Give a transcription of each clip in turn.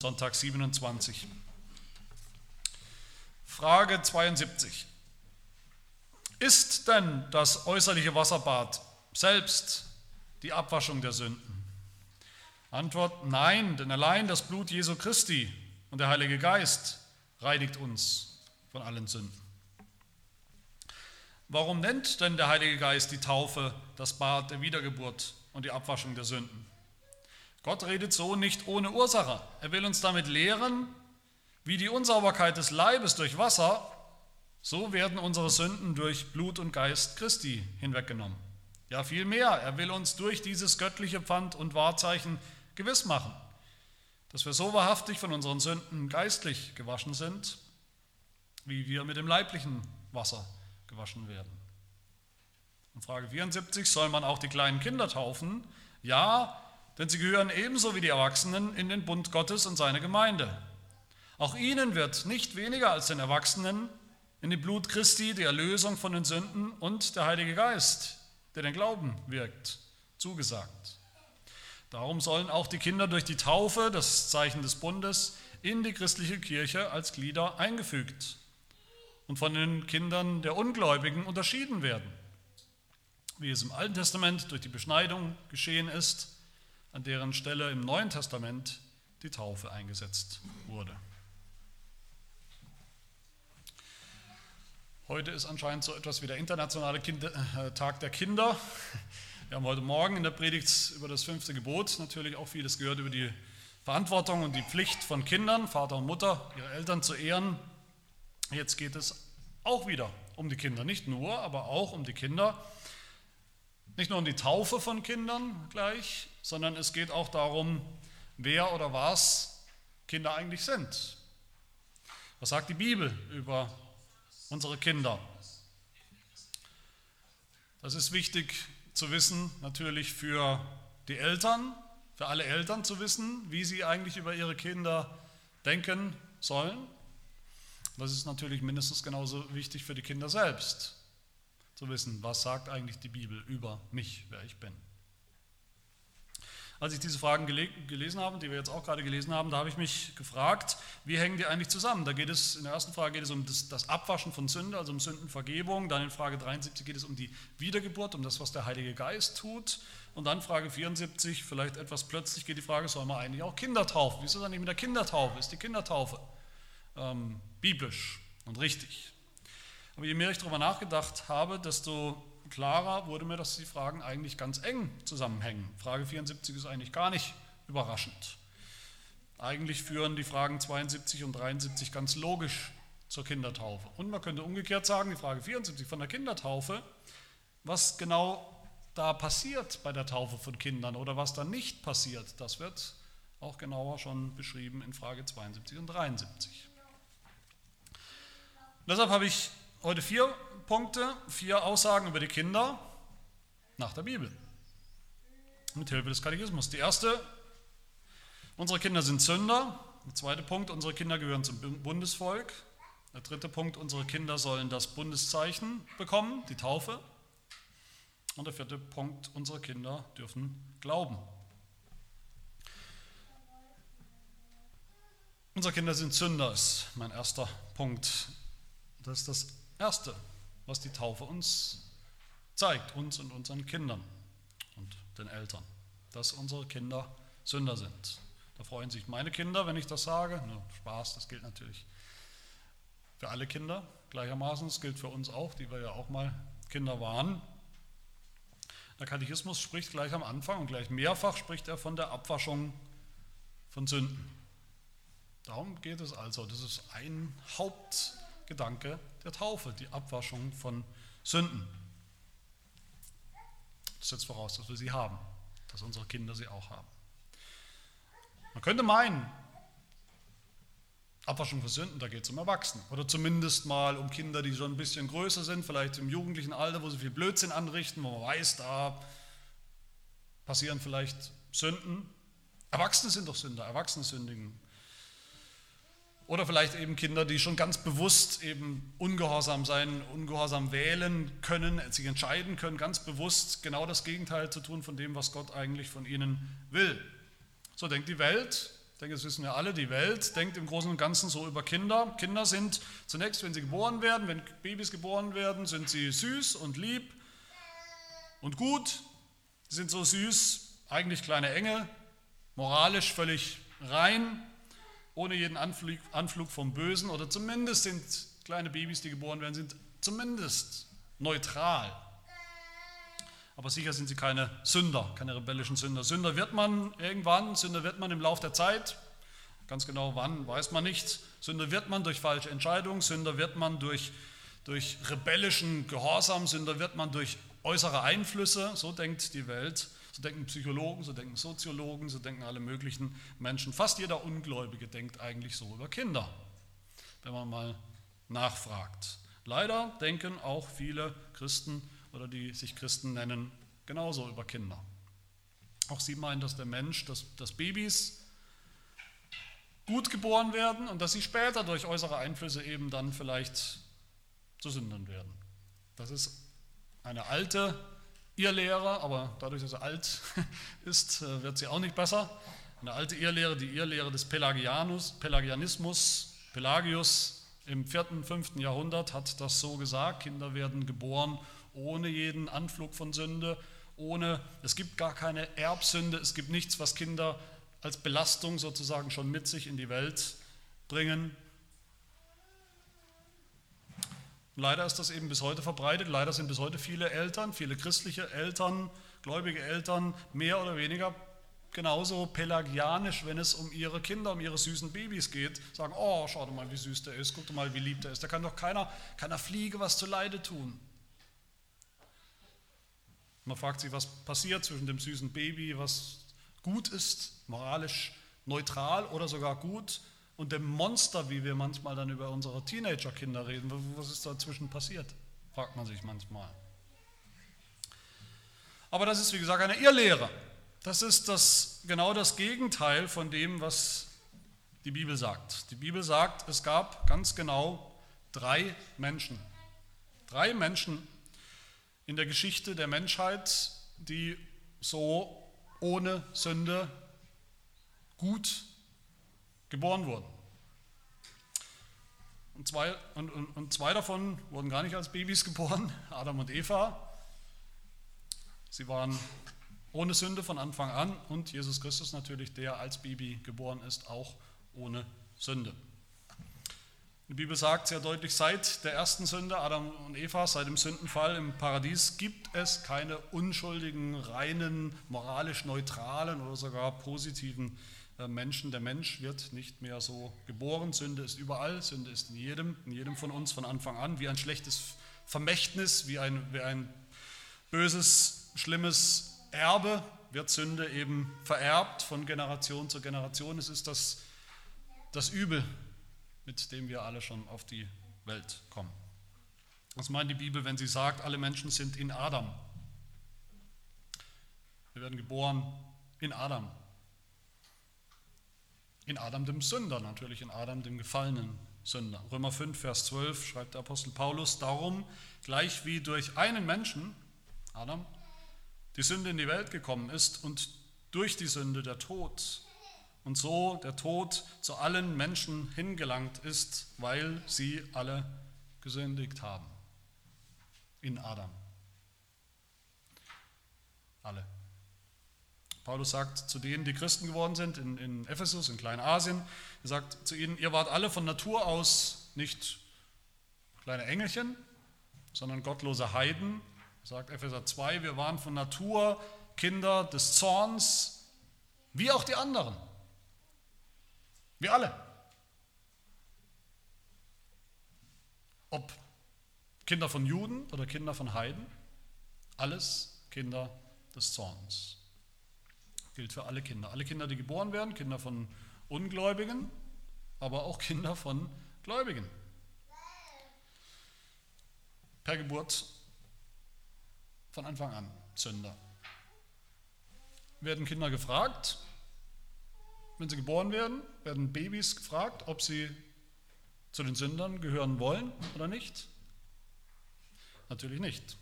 Sonntag 27. Frage 72. Ist denn das äußerliche Wasserbad selbst die Abwaschung der Sünden? Antwort nein, denn allein das Blut Jesu Christi und der Heilige Geist reinigt uns von allen Sünden. Warum nennt denn der Heilige Geist die Taufe das Bad der Wiedergeburt und die Abwaschung der Sünden? Gott redet so nicht ohne Ursache. Er will uns damit lehren, wie die Unsauberkeit des Leibes durch Wasser, so werden unsere Sünden durch Blut und Geist Christi hinweggenommen. Ja, vielmehr, er will uns durch dieses göttliche Pfand und Wahrzeichen gewiss machen, dass wir so wahrhaftig von unseren Sünden geistlich gewaschen sind, wie wir mit dem leiblichen Wasser gewaschen werden. Und Frage 74, soll man auch die kleinen Kinder taufen? Ja, denn sie gehören ebenso wie die Erwachsenen in den Bund Gottes und seine Gemeinde. Auch ihnen wird nicht weniger als den Erwachsenen in dem Blut Christi die Erlösung von den Sünden und der Heilige Geist, der den Glauben wirkt, zugesagt. Darum sollen auch die Kinder durch die Taufe, das Zeichen des Bundes, in die christliche Kirche als Glieder eingefügt und von den Kindern der Ungläubigen unterschieden werden, wie es im Alten Testament durch die Beschneidung geschehen ist an deren Stelle im Neuen Testament die Taufe eingesetzt wurde. Heute ist anscheinend so etwas wie der internationale Kinder, äh, Tag der Kinder. Wir haben heute Morgen in der Predigt über das fünfte Gebot natürlich auch vieles gehört über die Verantwortung und die Pflicht von Kindern, Vater und Mutter, ihre Eltern zu ehren. Jetzt geht es auch wieder um die Kinder, nicht nur, aber auch um die Kinder. Nicht nur um die Taufe von Kindern gleich, sondern es geht auch darum, wer oder was Kinder eigentlich sind. Was sagt die Bibel über unsere Kinder? Das ist wichtig zu wissen, natürlich für die Eltern, für alle Eltern zu wissen, wie sie eigentlich über ihre Kinder denken sollen. Das ist natürlich mindestens genauso wichtig für die Kinder selbst, zu wissen, was sagt eigentlich die Bibel über mich, wer ich bin. Als ich diese Fragen gelesen habe, die wir jetzt auch gerade gelesen haben, da habe ich mich gefragt, wie hängen die eigentlich zusammen? Da geht es, in der ersten Frage geht es um das, das, Abwaschen von Sünde, also um Sündenvergebung. Dann in Frage 73 geht es um die Wiedergeburt, um das, was der Heilige Geist tut. Und dann Frage 74, vielleicht etwas plötzlich geht die Frage, soll man eigentlich auch Kinder taufen? Wie ist das eigentlich mit der Kindertaufe? Ist die Kindertaufe ähm, biblisch und richtig? Aber je mehr ich darüber nachgedacht habe, desto klarer wurde mir, dass die Fragen eigentlich ganz eng zusammenhängen. Frage 74 ist eigentlich gar nicht überraschend. Eigentlich führen die Fragen 72 und 73 ganz logisch zur Kindertaufe. Und man könnte umgekehrt sagen, die Frage 74 von der Kindertaufe, was genau da passiert bei der Taufe von Kindern oder was da nicht passiert, das wird auch genauer schon beschrieben in Frage 72 und 73. Und deshalb habe ich heute vier Punkte, vier Aussagen über die Kinder nach der Bibel. Mit Hilfe des Katechismus. Die erste, unsere Kinder sind Sünder. Der zweite Punkt, unsere Kinder gehören zum Bundesvolk. Der dritte Punkt, unsere Kinder sollen das Bundeszeichen bekommen, die Taufe. Und der vierte Punkt, unsere Kinder dürfen glauben. Unsere Kinder sind Sünder, ist mein erster Punkt. Das ist das Erste, was die Taufe uns zeigt, uns und unseren Kindern und den Eltern, dass unsere Kinder Sünder sind. Da freuen sich meine Kinder, wenn ich das sage. Nur Spaß, das gilt natürlich für alle Kinder gleichermaßen. Das gilt für uns auch, die wir ja auch mal Kinder waren. Der Katechismus spricht gleich am Anfang und gleich mehrfach spricht er von der Abwaschung von Sünden. Darum geht es also. Das ist ein Hauptgedanke der Taufe, die Abwaschung von Sünden. Das setzt voraus, dass wir sie haben, dass unsere Kinder sie auch haben. Man könnte meinen, Abwaschung von Sünden, da geht es um Erwachsene. Oder zumindest mal um Kinder, die schon ein bisschen größer sind, vielleicht im jugendlichen Alter, wo sie viel Blödsinn anrichten, wo man weiß, da passieren vielleicht Sünden. Erwachsene sind doch Sünder, Erwachsene sündigen. Oder vielleicht eben Kinder, die schon ganz bewusst eben ungehorsam sein, ungehorsam wählen können, sich entscheiden können, ganz bewusst genau das Gegenteil zu tun von dem, was Gott eigentlich von ihnen will. So denkt die Welt Ich denke, das wissen wir alle. Die Welt denkt im Großen und Ganzen so über Kinder. Kinder sind zunächst, wenn sie geboren werden, wenn Babys geboren werden, sind sie süß und lieb und gut. Sie sind so süß, eigentlich kleine Engel, moralisch völlig rein, ohne jeden Anflug, Anflug vom Bösen. Oder zumindest sind kleine Babys, die geboren werden, sind zumindest neutral. Aber sicher sind sie keine Sünder, keine rebellischen Sünder. Sünder wird man irgendwann, Sünder wird man im Laufe der Zeit. Ganz genau wann, weiß man nicht. Sünder wird man durch falsche Entscheidungen, Sünder wird man durch, durch rebellischen Gehorsam, Sünder wird man durch äußere Einflüsse. So denkt die Welt. So denken Psychologen, so denken Soziologen, so denken alle möglichen Menschen. Fast jeder Ungläubige denkt eigentlich so über Kinder, wenn man mal nachfragt. Leider denken auch viele Christen oder die sich Christen nennen, genauso über Kinder. Auch sie meinen, dass der Mensch, dass, dass Babys gut geboren werden und dass sie später durch äußere Einflüsse eben dann vielleicht zu Sündern werden. Das ist eine alte Irrlehre, aber dadurch, dass sie alt ist, äh, wird sie auch nicht besser. Eine alte Irrlehre, die Irrlehre des Pelagianus, Pelagianismus, Pelagius im 4., 5. Jahrhundert hat das so gesagt, Kinder werden geboren ohne jeden Anflug von Sünde, ohne, es gibt gar keine Erbsünde, es gibt nichts, was Kinder als Belastung sozusagen schon mit sich in die Welt bringen. Leider ist das eben bis heute verbreitet. Leider sind bis heute viele Eltern, viele christliche Eltern, gläubige Eltern mehr oder weniger genauso pelagianisch, wenn es um ihre Kinder, um ihre süßen Babys geht. Sagen, oh, schau doch mal, wie süß der ist, guck doch mal, wie lieb der ist. Da kann doch keiner, keiner Fliege was zu Leide tun. Man fragt sich, was passiert zwischen dem süßen Baby, was gut ist, moralisch neutral oder sogar gut, und dem Monster, wie wir manchmal dann über unsere Teenagerkinder reden. Was ist dazwischen passiert? Fragt man sich manchmal. Aber das ist, wie gesagt, eine Irrlehre. Das ist das, genau das Gegenteil von dem, was die Bibel sagt. Die Bibel sagt, es gab ganz genau drei Menschen. Drei Menschen in der Geschichte der Menschheit, die so ohne Sünde gut geboren wurden. Und zwei, und, und, und zwei davon wurden gar nicht als Babys geboren, Adam und Eva. Sie waren ohne Sünde von Anfang an und Jesus Christus natürlich, der als Baby geboren ist, auch ohne Sünde. Die Bibel sagt sehr deutlich, seit der ersten Sünde, Adam und Eva, seit dem Sündenfall im Paradies, gibt es keine unschuldigen, reinen, moralisch neutralen oder sogar positiven Menschen. Der Mensch wird nicht mehr so geboren. Sünde ist überall, Sünde ist in jedem, in jedem von uns von Anfang an, wie ein schlechtes Vermächtnis, wie ein, wie ein böses, schlimmes Erbe wird Sünde eben vererbt von Generation zu Generation. Es ist das, das Übel, mit dem wir alle schon auf die Welt kommen. Was meint die Bibel, wenn sie sagt, alle Menschen sind in Adam? Wir werden geboren in Adam. In Adam dem Sünder, natürlich in Adam dem gefallenen Sünder. Römer 5, Vers 12 schreibt der Apostel Paulus, darum, gleich wie durch einen Menschen, Adam, die Sünde in die Welt gekommen ist und durch die Sünde der Tod, und so der Tod zu allen Menschen hingelangt ist, weil sie alle gesündigt haben. In Adam. Alle. Paulus sagt zu denen, die Christen geworden sind in, in Ephesus, in Kleinasien, er sagt zu ihnen, ihr wart alle von Natur aus nicht kleine Engelchen, sondern gottlose Heiden. Er sagt Epheser 2, wir waren von Natur Kinder des Zorns, wie auch die anderen. Wir alle. Ob Kinder von Juden oder Kinder von Heiden, alles Kinder des Zorns. Gilt für alle Kinder. Alle Kinder, die geboren werden, Kinder von Ungläubigen, aber auch Kinder von Gläubigen. Per Geburt von Anfang an Sünder. Werden Kinder gefragt, wenn sie geboren werden, werden Babys gefragt, ob sie zu den Sündern gehören wollen oder nicht. Natürlich nicht.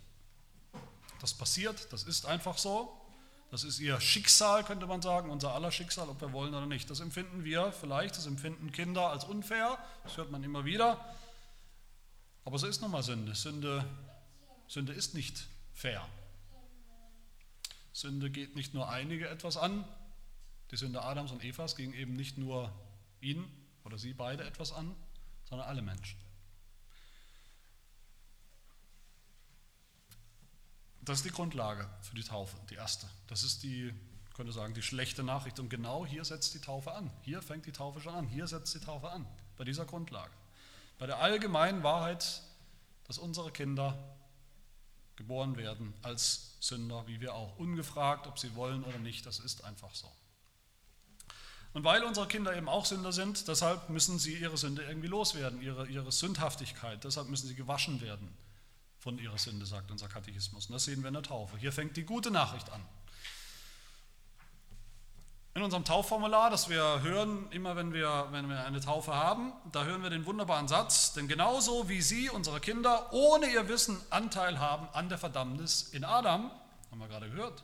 Das passiert, das ist einfach so. Das ist ihr Schicksal, könnte man sagen, unser aller Schicksal, ob wir wollen oder nicht. Das empfinden wir vielleicht, das empfinden Kinder als unfair, das hört man immer wieder. Aber so ist nun mal Sünde. Sünde, Sünde ist nicht fair. Sünde geht nicht nur einige etwas an, die Sünde Adams und Evas ging eben nicht nur ihn oder sie beide etwas an, sondern alle Menschen. Das ist die Grundlage für die Taufe, die erste. Das ist die, könnte sagen, die schlechte Nachricht. Und genau hier setzt die Taufe an. Hier fängt die Taufe schon an. Hier setzt die Taufe an. Bei dieser Grundlage. Bei der allgemeinen Wahrheit, dass unsere Kinder geboren werden als Sünder, wie wir auch. Ungefragt, ob sie wollen oder nicht, das ist einfach so. Und weil unsere Kinder eben auch Sünder sind, deshalb müssen sie ihre Sünde irgendwie loswerden, ihre, ihre Sündhaftigkeit. Deshalb müssen sie gewaschen werden von ihrer Sünde, sagt unser Katechismus. Und das sehen wir in der Taufe. Hier fängt die gute Nachricht an. In unserem Taufformular, das wir hören, immer wenn wir, wenn wir eine Taufe haben, da hören wir den wunderbaren Satz, denn genauso wie Sie, unsere Kinder, ohne ihr Wissen Anteil haben an der Verdammnis in Adam, haben wir gerade gehört,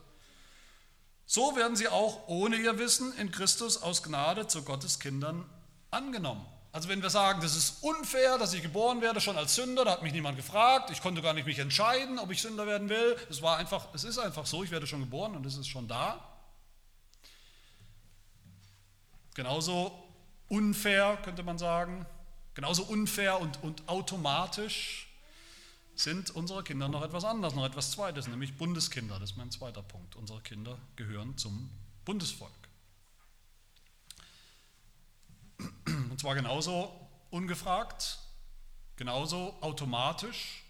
so werden sie auch ohne ihr Wissen in Christus aus Gnade zu Gottes Kindern angenommen. Also wenn wir sagen, das ist unfair, dass ich geboren werde schon als Sünder, da hat mich niemand gefragt, ich konnte gar nicht mich entscheiden, ob ich Sünder werden will. Es war einfach, es ist einfach so, ich werde schon geboren und es ist schon da. Genauso unfair, könnte man sagen, genauso unfair und, und automatisch sind unsere Kinder noch etwas anderes, noch etwas Zweites, nämlich Bundeskinder. Das ist mein zweiter Punkt. Unsere Kinder gehören zum Bundesvolk. Und zwar genauso ungefragt, genauso automatisch,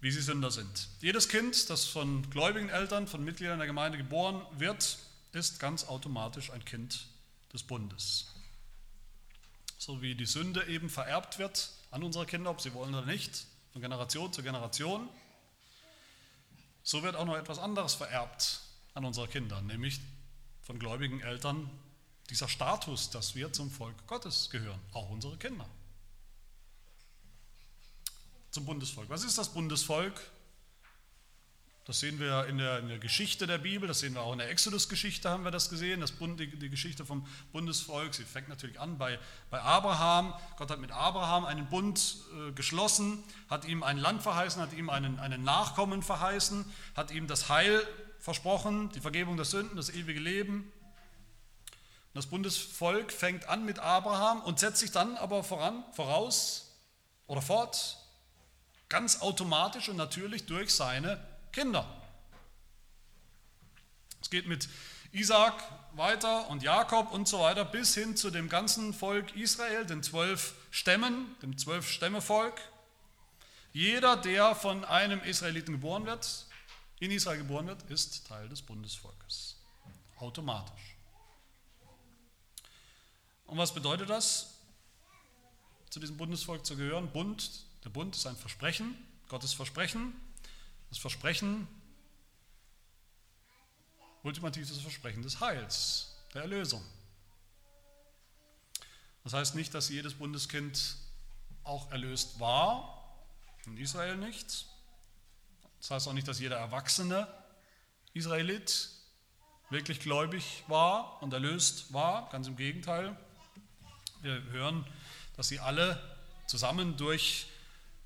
wie sie Sünder sind. Jedes Kind, das von gläubigen Eltern, von Mitgliedern der Gemeinde geboren wird, ist ganz automatisch ein Kind des Bundes. So wie die Sünde eben vererbt wird an unsere Kinder, ob sie wollen oder nicht, von Generation zu Generation, so wird auch noch etwas anderes vererbt an unsere Kinder, nämlich von gläubigen Eltern dieser Status, dass wir zum Volk Gottes gehören, auch unsere Kinder. Zum Bundesvolk. Was ist das Bundesvolk? Das sehen wir in der, in der, Geschichte der Bibel, das sehen wir auch in der Exodus-Geschichte, haben wir das gesehen, das Bund, die, die, Geschichte vom Bundesvolk. Sie fängt natürlich an bei, bei Abraham. Gott hat mit Abraham einen Bund äh, geschlossen, hat ihm ein Land verheißen, hat ihm einen, einen Nachkommen verheißen, hat ihm das Heil versprochen, die Vergebung der Sünden, das ewige Leben. Das Bundesvolk fängt an mit Abraham und setzt sich dann aber voran, voraus oder fort, ganz automatisch und natürlich durch seine Kinder. Es geht mit Isaac weiter und Jakob und so weiter bis hin zu dem ganzen Volk Israel, den zwölf Stämmen, dem zwölf Stämmevolk. Jeder, der von einem Israeliten geboren wird, in Israel geboren wird, ist Teil des Bundesvolkes. Automatisch. Und was bedeutet das, zu diesem Bundesvolk zu gehören? Bund, der Bund ist ein Versprechen, Gottes Versprechen. Das Versprechen, ultimativ das Versprechen des Heils, der Erlösung. Das heißt nicht, dass jedes Bundeskind auch erlöst war, in Israel nicht. Das heißt auch nicht, dass jeder erwachsene Israelit wirklich gläubig war und erlöst war, ganz im Gegenteil. Wir hören, dass sie alle zusammen durch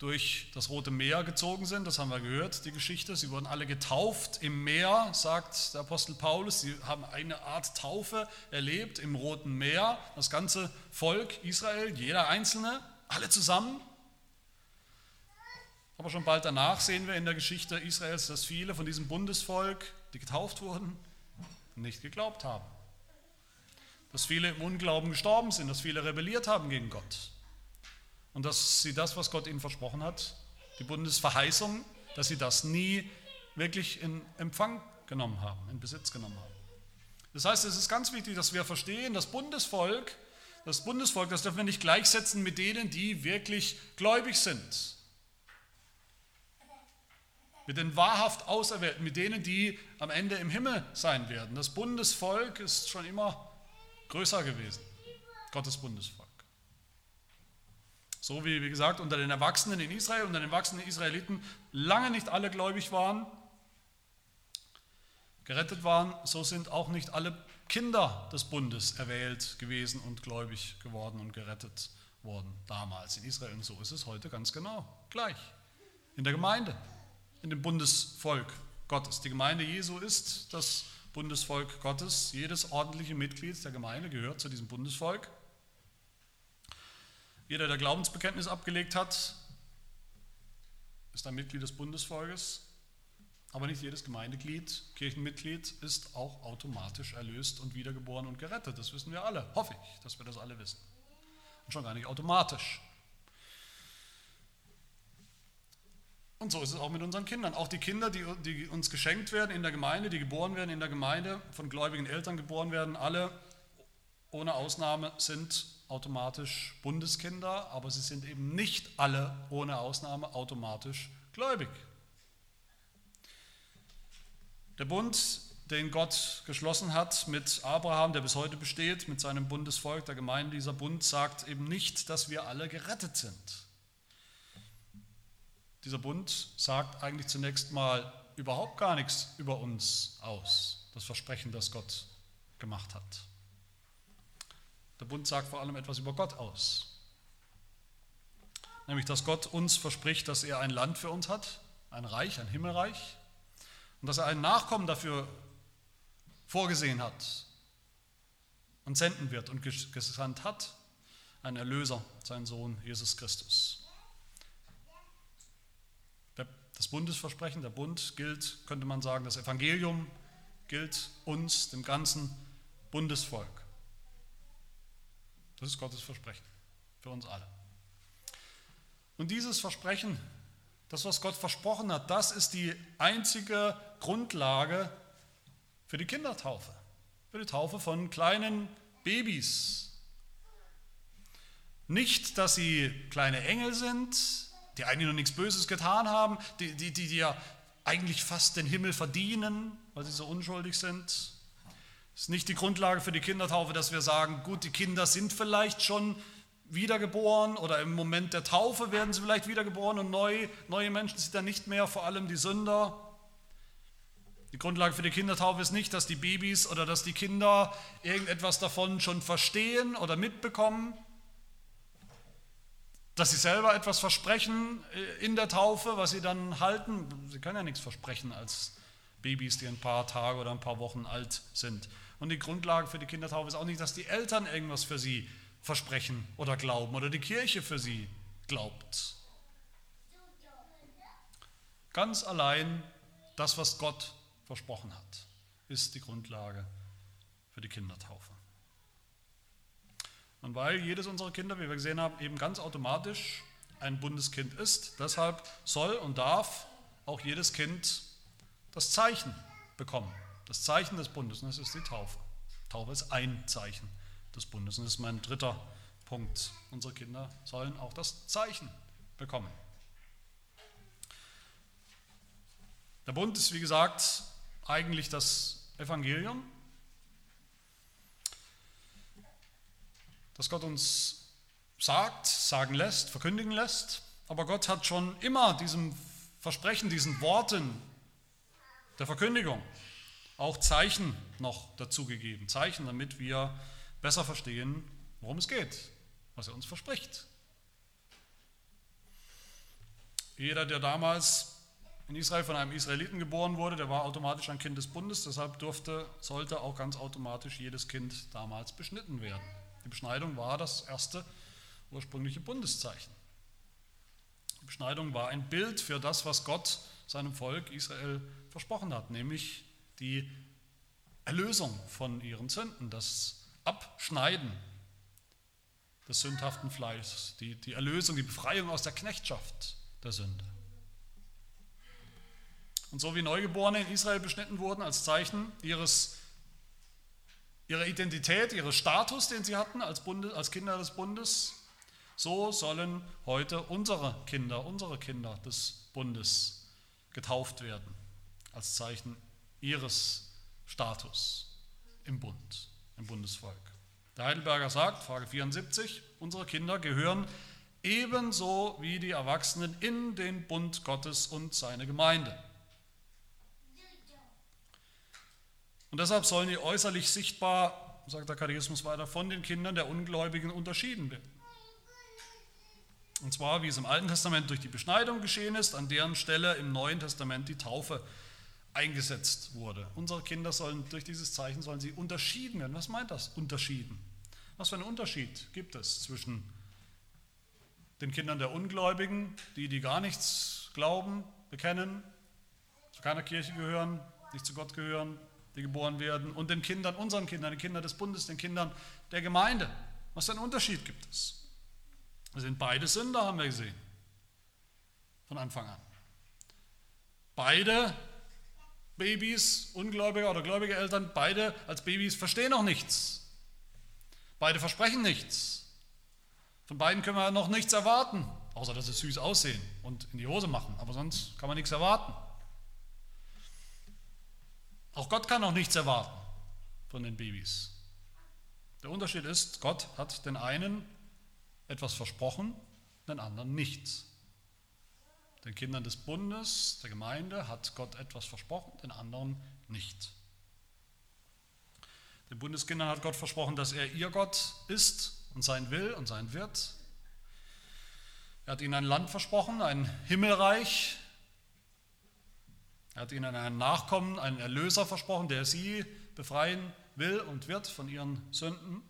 durch das Rote Meer gezogen sind. Das haben wir gehört, die Geschichte. Sie wurden alle getauft im Meer, sagt der Apostel Paulus. Sie haben eine Art Taufe erlebt im Roten Meer. Das ganze Volk Israel, jeder Einzelne, alle zusammen. Aber schon bald danach sehen wir in der Geschichte Israels, dass viele von diesem Bundesvolk, die getauft wurden, nicht geglaubt haben. Dass viele im Unglauben gestorben sind, dass viele rebelliert haben gegen Gott. Und dass sie das, was Gott ihnen versprochen hat, die Bundesverheißung, dass sie das nie wirklich in Empfang genommen haben, in Besitz genommen haben. Das heißt, es ist ganz wichtig, dass wir verstehen, das Bundesvolk, das Bundesvolk, das dürfen wir nicht gleichsetzen mit denen, die wirklich gläubig sind. Mit den wahrhaft Auserwählten, mit denen, die am Ende im Himmel sein werden. Das Bundesvolk ist schon immer größer gewesen, Gottes Bundesvolk. So wie, wie gesagt, unter den Erwachsenen in Israel, unter den erwachsenen Israeliten lange nicht alle gläubig waren. gerettet waren, so sind auch nicht alle Kinder des Bundes erwählt gewesen und gläubig geworden und gerettet worden damals in Israel. Und so ist es heute ganz genau gleich. In der Gemeinde, in dem Bundesvolk Gottes. Die Gemeinde Jesu ist das Bundesvolk Gottes. Jedes ordentliche Mitglied der Gemeinde gehört zu diesem Bundesvolk. Jeder, der Glaubensbekenntnis abgelegt hat, ist ein Mitglied des Bundesvolkes. Aber nicht jedes Gemeindeglied, Kirchenmitglied ist auch automatisch erlöst und wiedergeboren und gerettet. Das wissen wir alle. Hoffe ich, dass wir das alle wissen. Und schon gar nicht automatisch. Und so ist es auch mit unseren Kindern. Auch die Kinder, die, die, uns geschenkt werden in der Gemeinde, die geboren werden in der Gemeinde, von gläubigen Eltern geboren werden, alle ohne Ausnahme sind automatisch Bundeskinder, aber sie sind eben nicht alle ohne Ausnahme automatisch gläubig. Der Bund, den Gott geschlossen hat mit Abraham, der bis heute besteht, mit seinem Bundesvolk, der Gemeinde, dieser Bund sagt eben nicht, dass wir alle gerettet sind. Dieser Bund sagt eigentlich zunächst mal überhaupt gar nichts über uns aus, das Versprechen, das Gott gemacht hat. Der Bund sagt vor allem etwas über Gott aus. Nämlich, dass Gott uns verspricht, dass er ein Land für uns hat, ein Reich, ein Himmelreich, und dass er einen Nachkommen dafür vorgesehen hat und senden wird und gesandt hat, einen Erlöser, seinen Sohn Jesus Christus. Das Bundesversprechen, der Bund gilt, könnte man sagen, das Evangelium gilt uns, dem ganzen Bundesvolk. Das ist Gottes Versprechen für uns alle. Und dieses Versprechen, das, was Gott versprochen hat, das ist die einzige Grundlage für die Kindertaufe, für die Taufe von kleinen Babys. Nicht, dass sie kleine Engel sind, die eigentlich noch nichts Böses getan haben, die, die, die, die ja eigentlich fast den Himmel verdienen, weil sie so unschuldig sind. Es ist nicht die Grundlage für die Kindertaufe, dass wir sagen, gut, die Kinder sind vielleicht schon wiedergeboren oder im Moment der Taufe werden sie vielleicht wiedergeboren und neu, neue Menschen sind dann nicht mehr, vor allem die Sünder. Die Grundlage für die Kindertaufe ist nicht, dass die Babys oder dass die Kinder irgendetwas davon schon verstehen oder mitbekommen, dass sie selber etwas versprechen äh, in der Taufe, was sie dann halten. Sie können ja nichts versprechen als Babys, die ein paar Tage oder ein paar Wochen alt sind. Und die Grundlage für die Kindertaufe ist auch nicht, dass die Eltern irgendwas für sie versprechen oder glauben oder die Kirche für sie glaubt. Ganz allein das, was Gott versprochen hat, ist die Grundlage für die Kindertaufe. Und weil jedes unserer Kinder, wie wir gesehen haben, eben ganz automatisch ein Bundeskind ist, deshalb soll und darf auch jedes Kind das Zeichen bekommen. Das Zeichen des Bundes, und das ist die Taufe. Taufe ist ein Zeichen des Bundes. Und das ist mein dritter Punkt. Unsere Kinder sollen auch das Zeichen bekommen. Der Bund ist, wie gesagt, eigentlich das Evangelium. Das Gott uns sagt, sagen lässt, verkündigen lässt. Aber Gott hat schon immer diesem Versprechen, diesen Worten der Verkündigung auch Zeichen noch dazugegeben. Zeichen, damit wir besser verstehen, worum es geht, was er uns verspricht. Jeder, der damals in Israel von einem Israeliten geboren wurde, der war automatisch ein Kind des Bundes, deshalb durfte, sollte auch ganz automatisch jedes Kind damals beschnitten werden. Die Beschneidung war das erste ursprüngliche Bundeszeichen. Die Beschneidung war ein Bild für das, was Gott seinem Volk Israel versprochen hat, nämlich die Erlösung von ihren Sünden, das Abschneiden des sündhaften Fleischs, die, die Erlösung, die Befreiung aus der Knechtschaft der Sünde. Und so wie Neugeborene in Israel beschnitten wurden als Zeichen ihres ihre Identität, ihren Status, den sie hatten als, Bundes, als Kinder des Bundes, so sollen heute unsere Kinder, unsere Kinder des Bundes getauft werden, als Zeichen ihres Status im Bund, im Bundesvolk. Der Heidelberger sagt, Frage 74, unsere Kinder gehören ebenso wie die Erwachsenen in den Bund Gottes und seine Gemeinde. Und deshalb sollen die äußerlich sichtbar, sagt der Katechismus weiter, von den Kindern der Ungläubigen unterschieden werden. Und zwar, wie es im Alten Testament durch die Beschneidung geschehen ist, an deren Stelle im Neuen Testament die Taufe eingesetzt wurde. Unsere Kinder sollen durch dieses Zeichen sollen sie unterschieden werden. Was meint das? Unterschieden. Was für einen Unterschied gibt es zwischen den Kindern der Ungläubigen, die, die gar nichts glauben, bekennen, zu keiner Kirche gehören, nicht zu Gott gehören, die geboren werden, und den Kindern, unseren Kindern, den Kindern des Bundes, den Kindern der Gemeinde. Was für einen Unterschied gibt es? Wir sind beide Sünder, haben wir gesehen, von Anfang an. Beide Babys, ungläubige oder gläubige Eltern, beide als Babys verstehen noch nichts. Beide versprechen nichts. Von beiden können wir noch nichts erwarten, außer dass sie süß aussehen und in die Hose machen. Aber sonst kann man nichts erwarten. Auch Gott kann noch nichts erwarten von den Babys. Der Unterschied ist, Gott hat den einen etwas versprochen, den anderen nichts. Den Kindern des Bundes, der Gemeinde, hat Gott etwas versprochen, den anderen nicht. Den Bundeskindern hat Gott versprochen, dass er ihr Gott ist und sein will und sein wird. Er hat ihnen ein Land versprochen, ein Himmelreich. Er hat ihnen einen Nachkommen, einen Erlöser versprochen, der sie befreien will und wird von ihren Sünden.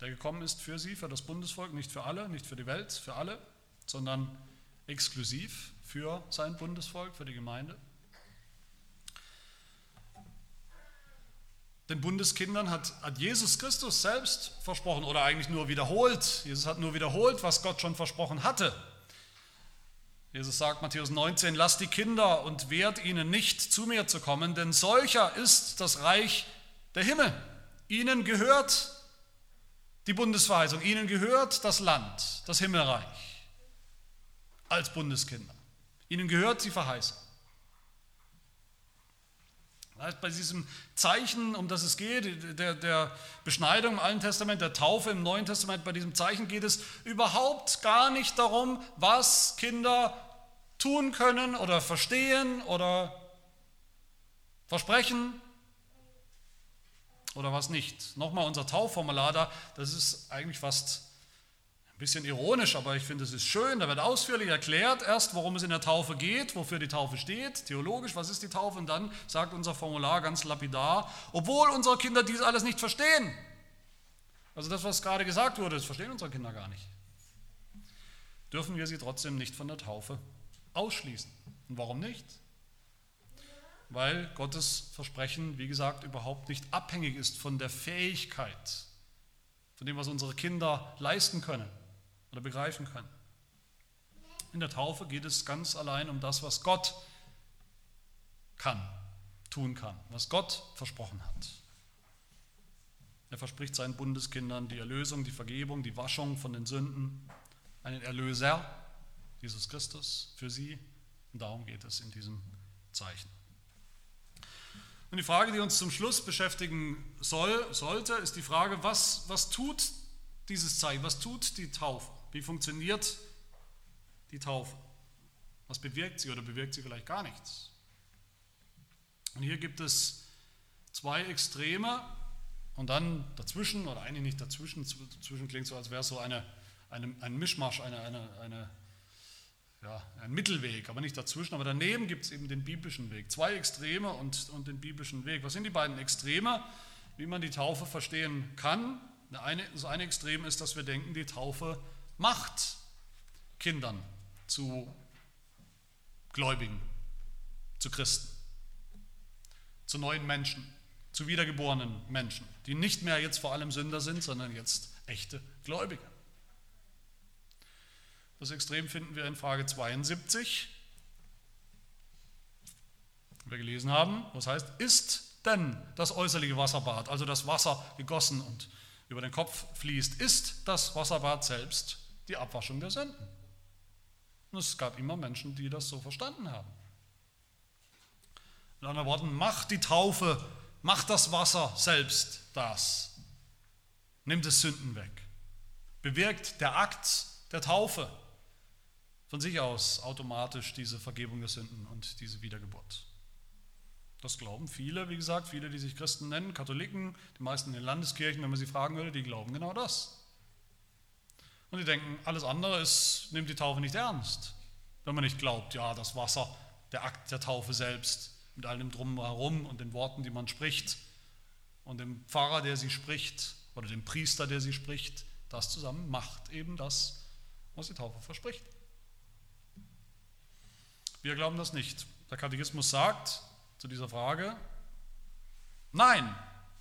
Der gekommen ist für sie, für das Bundesvolk, nicht für alle, nicht für die Welt, für alle, sondern exklusiv für sein Bundesvolk, für die Gemeinde. Den Bundeskindern hat, hat Jesus Christus selbst versprochen oder eigentlich nur wiederholt. Jesus hat nur wiederholt, was Gott schon versprochen hatte. Jesus sagt Matthäus 19, lasst die Kinder und wehrt ihnen nicht, zu mir zu kommen, denn solcher ist das Reich der Himmel. Ihnen gehört die Bundesverheißung, ihnen gehört das Land, das Himmelreich als Bundeskinder. Ihnen gehört die Verheißung. Heißt, bei diesem Zeichen, um das es geht, der, der Beschneidung im Alten Testament, der Taufe im Neuen Testament, bei diesem Zeichen geht es überhaupt gar nicht darum, was Kinder tun können oder verstehen oder versprechen oder was nicht. Nochmal unser Taufformular da, das ist eigentlich fast ein bisschen ironisch, aber ich finde, es ist schön. Da wird ausführlich erklärt, erst worum es in der Taufe geht, wofür die Taufe steht, theologisch, was ist die Taufe, und dann sagt unser Formular ganz lapidar, obwohl unsere Kinder dies alles nicht verstehen. Also das, was gerade gesagt wurde, das verstehen unsere Kinder gar nicht. Dürfen wir sie trotzdem nicht von der Taufe ausschließen. Und warum nicht? Weil Gottes Versprechen, wie gesagt, überhaupt nicht abhängig ist von der Fähigkeit, von dem, was unsere Kinder leisten können oder begreifen können. In der Taufe geht es ganz allein um das, was Gott kann, tun kann, was Gott versprochen hat. Er verspricht seinen Bundeskindern die Erlösung, die Vergebung, die Waschung von den Sünden, einen Erlöser, Jesus Christus, für sie. Und darum geht es in diesem Zeichen. Und die Frage, die uns zum Schluss beschäftigen soll, sollte, ist die Frage, was, was tut dieses Zeichen, was tut die Taufe? Wie funktioniert die Taufe? Was bewirkt sie oder bewirkt sie vielleicht gar nichts? Und hier gibt es zwei Extreme und dann dazwischen, oder eigentlich nicht dazwischen, dazwischen klingt so, als wäre es so eine, eine, ein Mischmasch, eine, eine, eine, ja, ein Mittelweg, aber nicht dazwischen. Aber daneben gibt es eben den biblischen Weg. Zwei Extreme und, und den biblischen Weg. Was sind die beiden Extreme, wie man die Taufe verstehen kann? Das eine Extrem ist, dass wir denken, die Taufe macht Kindern zu Gläubigen, zu Christen, zu neuen Menschen, zu wiedergeborenen Menschen, die nicht mehr jetzt vor allem Sünder sind, sondern jetzt echte Gläubige. Das Extrem finden wir in Frage 72, wir gelesen haben, was heißt, ist denn das äußerliche Wasserbad, also das Wasser gegossen und über den Kopf fließt, ist das Wasserbad selbst die Abwaschung der Sünden. Und es gab immer Menschen, die das so verstanden haben. Mit anderen Worten, macht die Taufe, macht das Wasser selbst das. Nimmt es Sünden weg. Bewirkt der Akt der Taufe von sich aus automatisch diese Vergebung der Sünden und diese Wiedergeburt. Das glauben viele, wie gesagt, viele, die sich Christen nennen, Katholiken, die meisten in den Landeskirchen, wenn man sie fragen würde, die glauben genau das. Und die denken, alles andere ist, nimmt die Taufe nicht ernst. Wenn man nicht glaubt, ja, das Wasser, der Akt der Taufe selbst, mit allem Drumherum und den Worten, die man spricht, und dem Pfarrer, der sie spricht, oder dem Priester, der sie spricht, das zusammen macht eben das, was die Taufe verspricht. Wir glauben das nicht. Der Katechismus sagt zu dieser Frage, nein,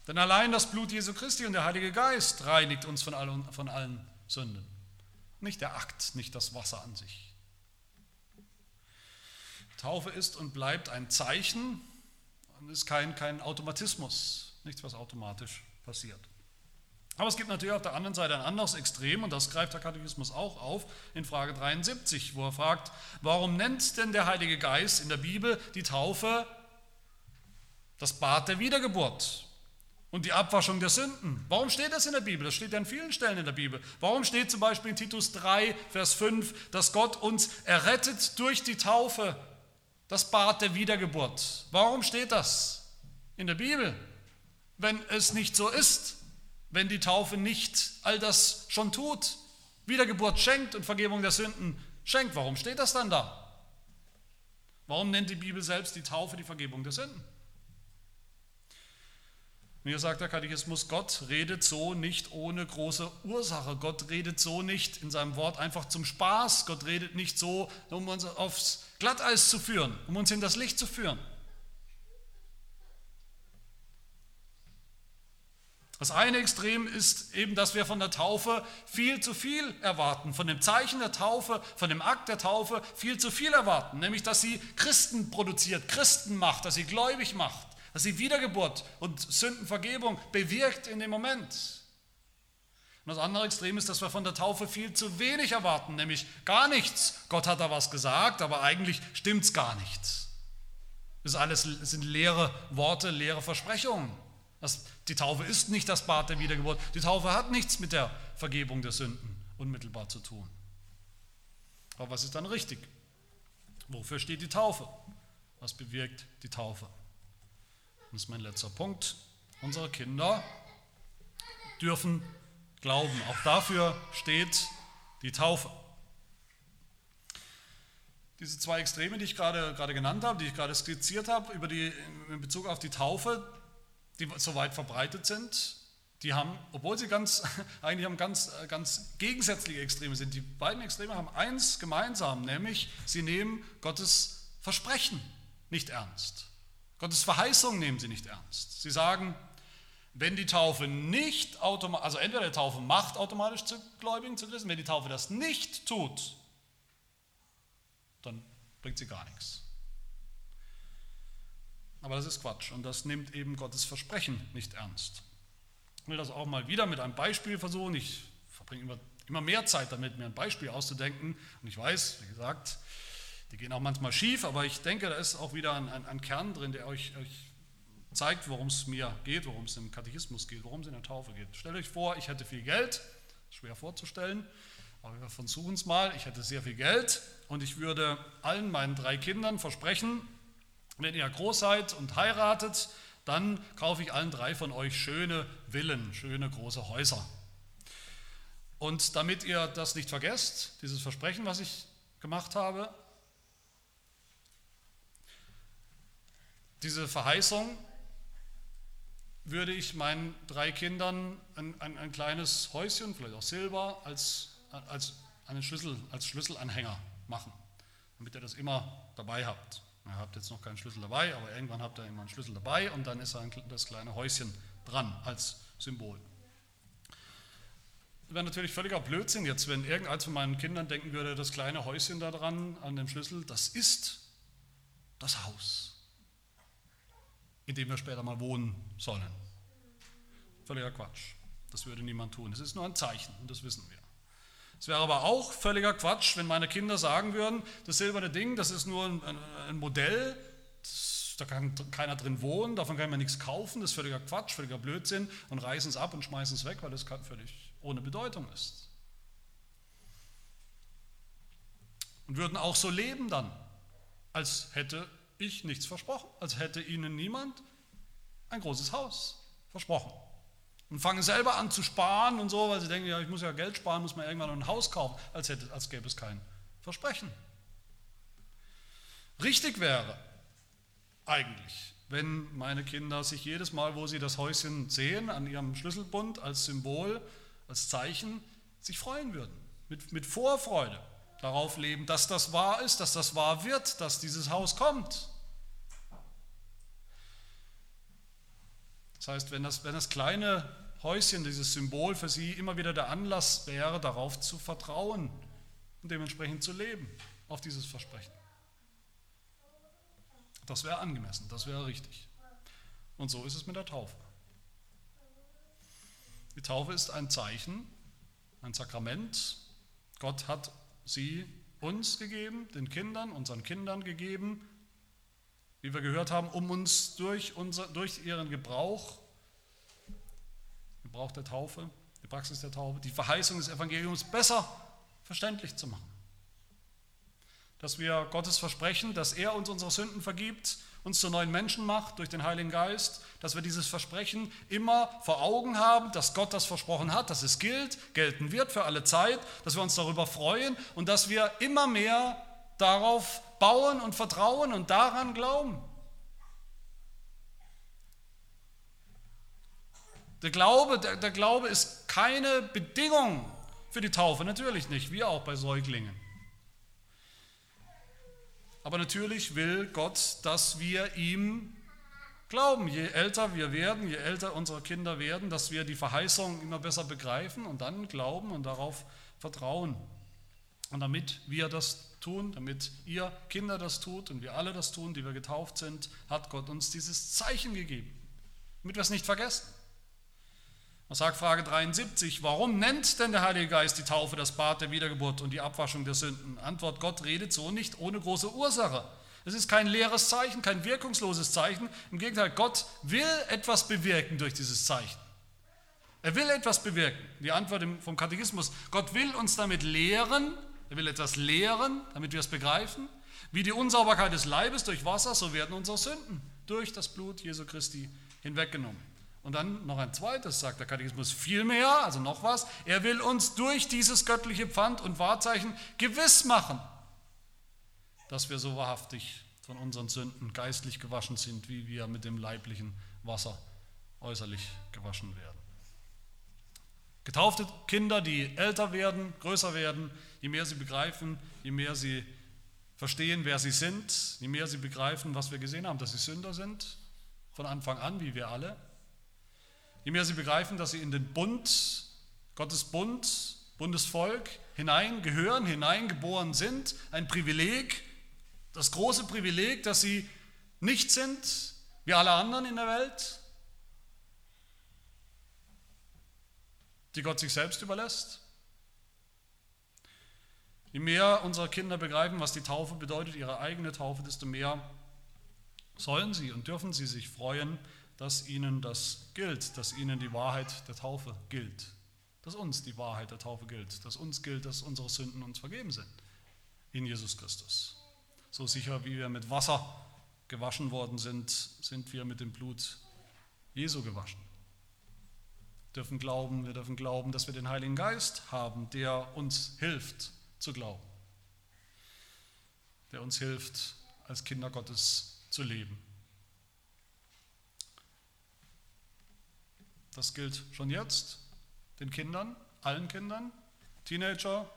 denn allein das Blut Jesu Christi und der Heilige Geist reinigt uns von allen, von allen Sünden. Nicht der Akt, nicht das Wasser an sich. Taufe ist und bleibt ein Zeichen und ist kein, kein Automatismus, nichts, was automatisch passiert. Aber es gibt natürlich auf der anderen Seite ein anderes Extrem und das greift der Katechismus auch auf in Frage 73, wo er fragt, warum nennt denn der Heilige Geist in der Bibel die Taufe das Bad der Wiedergeburt und die Abwaschung der Sünden? Warum steht das in der Bibel? Das steht ja an vielen Stellen in der Bibel. Warum steht zum Beispiel in Titus 3, Vers 5, dass Gott uns errettet durch die Taufe, das Bad der Wiedergeburt? Warum steht das in der Bibel, wenn es nicht so ist? wenn die Taufe nicht all das schon tut, Wiedergeburt schenkt und Vergebung der Sünden schenkt. Warum steht das dann da? Warum nennt die Bibel selbst die Taufe die Vergebung der Sünden? Und hier sagt der Katechismus, Gott redet so nicht ohne große Ursache. Gott redet so nicht in seinem Wort einfach zum Spaß. Gott redet nicht so, um uns aufs Glatteis zu führen, um uns in das Licht zu führen. Das eine Extrem ist eben, dass wir von der Taufe viel zu viel erwarten, von dem Zeichen der Taufe, von dem Akt der Taufe viel zu viel erwarten, nämlich dass sie Christen produziert, Christen macht, dass sie gläubig macht, dass sie Wiedergeburt und Sündenvergebung bewirkt in dem Moment. Und das andere Extrem ist, dass wir von der Taufe viel zu wenig erwarten, nämlich gar nichts. Gott hat da was gesagt, aber eigentlich stimmt es gar nichts. Das alles sind leere Worte, leere Versprechungen. Das, die Taufe ist nicht das Bad der Wiedergeburt. Die Taufe hat nichts mit der Vergebung der Sünden unmittelbar zu tun. Aber was ist dann richtig? Wofür steht die Taufe? Was bewirkt die Taufe? Das ist mein letzter Punkt. Unsere Kinder dürfen glauben. Auch dafür steht die Taufe. Diese zwei Extreme, die ich gerade, gerade genannt habe, die ich gerade skizziert habe, über die, in Bezug auf die Taufe, die so weit verbreitet sind, die haben, obwohl sie ganz, eigentlich haben ganz, ganz gegensätzliche Extreme sind, die beiden Extreme haben eins gemeinsam, nämlich sie nehmen Gottes Versprechen nicht ernst. Gottes Verheißung nehmen sie nicht ernst. Sie sagen, wenn die Taufe nicht automatisch, also entweder die Taufe macht automatisch zu Gläubigen, zu Christen, wenn die Taufe das nicht tut, dann bringt sie gar nichts. Aber das ist Quatsch und das nimmt eben Gottes Versprechen nicht ernst. Ich will das auch mal wieder mit einem Beispiel versuchen. Ich verbringe immer, immer mehr Zeit damit, mir ein Beispiel auszudenken. Und ich weiß, wie gesagt, die gehen auch manchmal schief, aber ich denke, da ist auch wieder ein, ein, ein Kern drin, der euch, euch zeigt, worum es mir geht, worum es im Katechismus geht, worum es in der Taufe geht. Stellt euch vor, ich hätte viel Geld, schwer vorzustellen, aber wir versuchen es mal. Ich hätte sehr viel Geld und ich würde allen meinen drei Kindern versprechen, wenn ihr groß seid und heiratet, dann kaufe ich allen drei von euch schöne Villen, schöne große Häuser. Und damit ihr das nicht vergesst, dieses Versprechen, was ich gemacht habe, diese Verheißung, würde ich meinen drei Kindern ein, ein, ein kleines Häuschen, vielleicht auch Silber, als, als, einen Schlüssel, als Schlüsselanhänger machen, damit ihr das immer dabei habt. Ihr habt jetzt noch keinen Schlüssel dabei, aber irgendwann habt ihr immer einen Schlüssel dabei und dann ist das kleine Häuschen dran als Symbol. Wäre natürlich völliger Blödsinn jetzt, wenn irgendeins von meinen Kindern denken würde, das kleine Häuschen da dran an dem Schlüssel, das ist das Haus, in dem wir später mal wohnen sollen. Völliger Quatsch. Das würde niemand tun. Es ist nur ein Zeichen und das wissen wir. Es wäre aber auch völliger Quatsch, wenn meine Kinder sagen würden, das silberne Ding, das ist nur ein, ein Modell, das, da kann keiner drin wohnen, davon kann man nichts kaufen, das ist völliger Quatsch, völliger Blödsinn und reißen es ab und schmeißen es weg, weil das völlig ohne Bedeutung ist. Und würden auch so leben dann, als hätte ich nichts versprochen, als hätte ihnen niemand ein großes Haus versprochen. Und fangen selber an zu sparen und so, weil sie denken, ja, ich muss ja Geld sparen, muss man irgendwann ein Haus kaufen, als, hätte, als gäbe es kein Versprechen. Richtig wäre eigentlich, wenn meine Kinder sich jedes Mal, wo sie das Häuschen sehen, an ihrem Schlüsselbund als Symbol, als Zeichen, sich freuen würden. Mit, mit Vorfreude darauf leben, dass das wahr ist, dass das wahr wird, dass dieses Haus kommt. Das heißt, wenn das, wenn das kleine Häuschen, dieses Symbol für sie immer wieder der Anlass wäre, darauf zu vertrauen und dementsprechend zu leben, auf dieses Versprechen. Das wäre angemessen, das wäre richtig. Und so ist es mit der Taufe. Die Taufe ist ein Zeichen, ein Sakrament. Gott hat sie uns gegeben, den Kindern, unseren Kindern gegeben, wie wir gehört haben, um uns durch, unser, durch ihren Gebrauch, Gebrauch der Taufe, die Praxis der Taufe, die Verheißung des Evangeliums besser verständlich zu machen. Dass wir Gottes Versprechen, dass er uns unsere Sünden vergibt, uns zu neuen Menschen macht durch den Heiligen Geist, dass wir dieses Versprechen immer vor Augen haben, dass Gott das versprochen hat, dass es gilt, gelten wird für alle Zeit, dass wir uns darüber freuen und dass wir immer mehr darauf bauen und vertrauen und daran glauben. Der Glaube, der, der Glaube ist keine Bedingung für die Taufe, natürlich nicht, wie auch bei Säuglingen. Aber natürlich will Gott, dass wir ihm glauben. Je älter wir werden, je älter unsere Kinder werden, dass wir die Verheißung immer besser begreifen und dann glauben und darauf vertrauen. Und damit wir das tun, damit ihr Kinder das tut und wir alle das tun, die wir getauft sind, hat Gott uns dieses Zeichen gegeben, damit wir es nicht vergessen. Frage 73? Warum nennt denn der Heilige Geist die Taufe das Bad der Wiedergeburt und die Abwaschung der Sünden? Antwort, Gott redet so nicht ohne große Ursache. Es ist kein leeres Zeichen, kein wirkungsloses Zeichen. Im Gegenteil, Gott will etwas bewirken durch dieses Zeichen. Er will etwas bewirken. Die Antwort vom Katechismus, Gott will uns damit lehren, er will etwas lehren, damit wir es begreifen. Wie die Unsauberkeit des Leibes durch Wasser, so werden unsere Sünden durch das Blut Jesu Christi hinweggenommen. Und dann noch ein zweites, sagt der Katechismus, viel mehr, also noch was. Er will uns durch dieses göttliche Pfand und Wahrzeichen gewiss machen, dass wir so wahrhaftig von unseren Sünden geistlich gewaschen sind, wie wir mit dem leiblichen Wasser äußerlich gewaschen werden. Getaufte Kinder, die älter werden, größer werden, je mehr sie begreifen, je mehr sie verstehen, wer sie sind, je mehr sie begreifen, was wir gesehen haben, dass sie Sünder sind, von Anfang an, wie wir alle, Je mehr sie begreifen, dass sie in den Bund, Gottes Bund, Bundesvolk hineingehören, hineingeboren sind, ein Privileg, das große Privileg, dass sie nicht sind wie alle anderen in der Welt, die Gott sich selbst überlässt. Je mehr unsere Kinder begreifen, was die Taufe bedeutet, ihre eigene Taufe, desto mehr sollen sie und dürfen sie sich freuen, dass ihnen das gilt, dass ihnen die Wahrheit der Taufe gilt, dass uns die Wahrheit der Taufe gilt, dass uns gilt, dass unsere Sünden uns vergeben sind in Jesus Christus. So sicher wie wir mit Wasser gewaschen worden sind, sind wir mit dem Blut Jesu gewaschen. Wir dürfen glauben, wir dürfen glauben, dass wir den Heiligen Geist haben, der uns hilft zu glauben, der uns hilft, als Kinder Gottes zu leben. Das gilt schon jetzt den Kindern, allen Kindern, Teenager,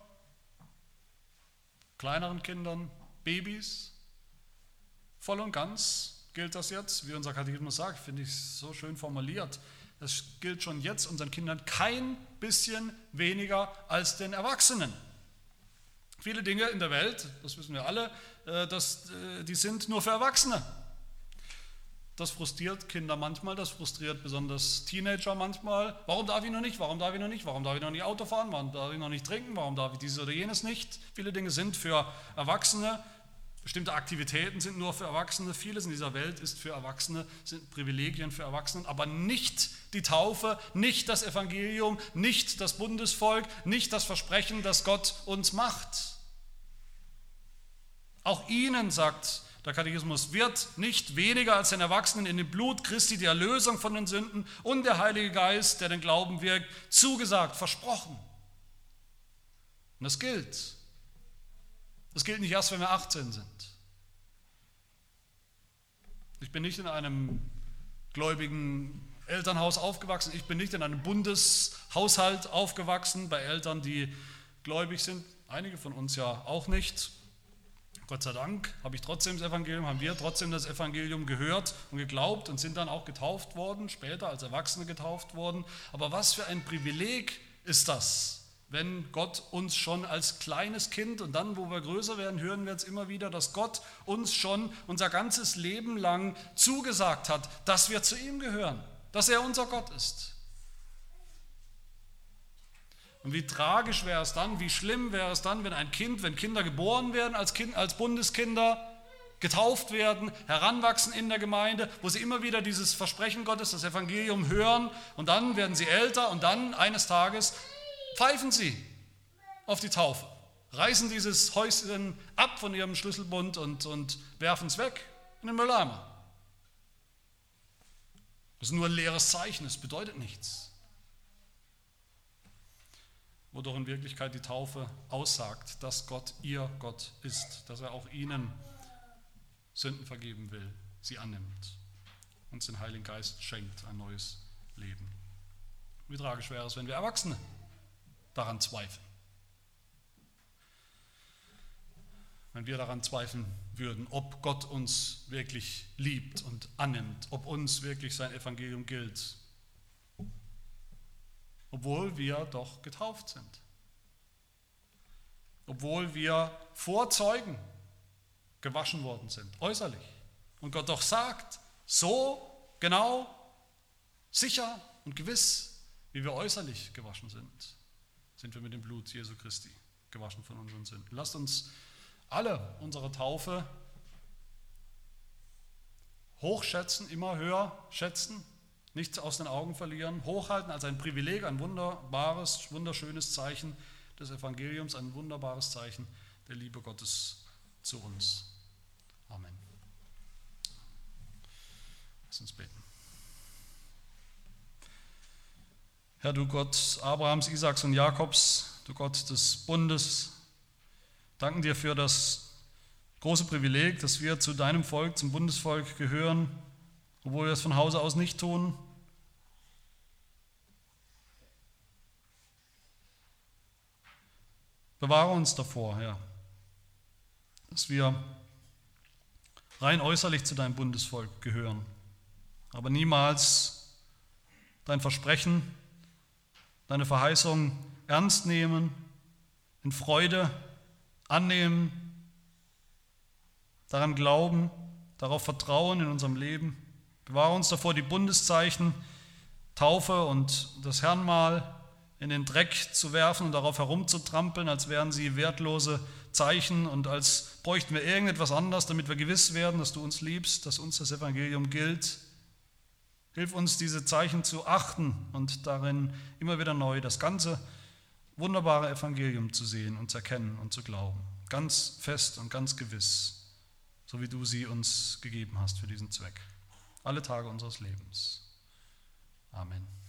kleineren Kindern, Babys. Voll und ganz gilt das jetzt, wie unser Katechismus sagt, finde ich so schön formuliert. Das gilt schon jetzt unseren Kindern kein bisschen weniger als den Erwachsenen. Viele Dinge in der Welt, das wissen wir alle, äh, das, äh, die sind nur für Erwachsene. Das frustriert Kinder manchmal, das frustriert besonders Teenager manchmal. Warum darf ich noch nicht? Warum darf ich noch nicht? Warum darf ich noch nicht Auto fahren? Warum darf ich noch nicht trinken? Warum darf ich dieses oder jenes nicht? Viele Dinge sind für Erwachsene. Bestimmte Aktivitäten sind nur für Erwachsene. Vieles in dieser Welt ist für Erwachsene, sind Privilegien für Erwachsene, aber nicht die Taufe, nicht das Evangelium, nicht das Bundesvolk, nicht das Versprechen, das Gott uns macht. Auch ihnen, sagt der Katechismus, wird nicht weniger als den Erwachsenen in dem Blut Christi die Erlösung von den Sünden und der Heilige Geist, der den Glauben wirkt, zugesagt, versprochen. Und das gilt. Das gilt nicht erst, wenn wir 18 sind. Ich bin nicht in einem gläubigen Elternhaus aufgewachsen. Ich bin nicht in einem Bundeshaushalt aufgewachsen bei Eltern, die gläubig sind. Einige von uns ja auch nicht. Gott sei Dank habe ich trotzdem das Evangelium, haben wir trotzdem das Evangelium gehört und geglaubt und sind dann auch getauft worden, später als Erwachsene getauft worden. Aber was für ein Privileg ist das, wenn Gott uns schon als kleines Kind und dann, wo wir größer werden, hören wir jetzt immer wieder, dass Gott uns schon unser ganzes Leben lang zugesagt hat, dass wir zu ihm gehören, dass er unser Gott ist. Und wie tragisch wäre es dann, wie schlimm wäre es dann, wenn ein Kind, wenn Kinder geboren werden als, kind, als Bundeskinder, getauft werden, heranwachsen in der Gemeinde, wo sie immer wieder dieses Versprechen Gottes, das Evangelium hören und dann werden sie älter und dann eines Tages pfeifen sie auf die Taufe, reißen dieses Häuschen ab von ihrem Schlüsselbund und, und werfen es weg in den Mülleimer. Das ist nur ein leeres Zeichen, es bedeutet nichts wo doch in Wirklichkeit die Taufe aussagt, dass Gott ihr Gott ist, dass er auch ihnen Sünden vergeben will, sie annimmt, uns den Heiligen Geist schenkt, ein neues Leben. Wie tragisch wäre es, wenn wir Erwachsene daran zweifeln. Wenn wir daran zweifeln würden, ob Gott uns wirklich liebt und annimmt, ob uns wirklich sein Evangelium gilt, obwohl wir doch getauft sind. Obwohl wir vor Zeugen gewaschen worden sind, äußerlich. Und Gott doch sagt, so genau, sicher und gewiss, wie wir äußerlich gewaschen sind, sind wir mit dem Blut Jesu Christi gewaschen von unseren Sünden. Lasst uns alle unsere Taufe hochschätzen, immer höher schätzen nichts aus den Augen verlieren, hochhalten als ein Privileg, ein wunderbares, wunderschönes Zeichen des Evangeliums, ein wunderbares Zeichen der Liebe Gottes zu uns. Amen. Lass uns beten. Herr, du Gott Abrahams, Isaaks und Jakobs, du Gott des Bundes, danken dir für das große Privileg, dass wir zu deinem Volk, zum Bundesvolk gehören obwohl wir es von Hause aus nicht tun. Bewahre uns davor, Herr, dass wir rein äußerlich zu deinem Bundesvolk gehören, aber niemals dein Versprechen, deine Verheißung ernst nehmen, in Freude annehmen, daran glauben, darauf vertrauen in unserem Leben. Bewahre uns davor, die Bundeszeichen, Taufe und das Herrnmal in den Dreck zu werfen und darauf herumzutrampeln, als wären sie wertlose Zeichen und als bräuchten wir irgendetwas anderes, damit wir gewiss werden, dass du uns liebst, dass uns das Evangelium gilt. Hilf uns, diese Zeichen zu achten und darin immer wieder neu das ganze wunderbare Evangelium zu sehen und zu erkennen und zu glauben. Ganz fest und ganz gewiss, so wie du sie uns gegeben hast für diesen Zweck alle Tage unseres Lebens. Amen.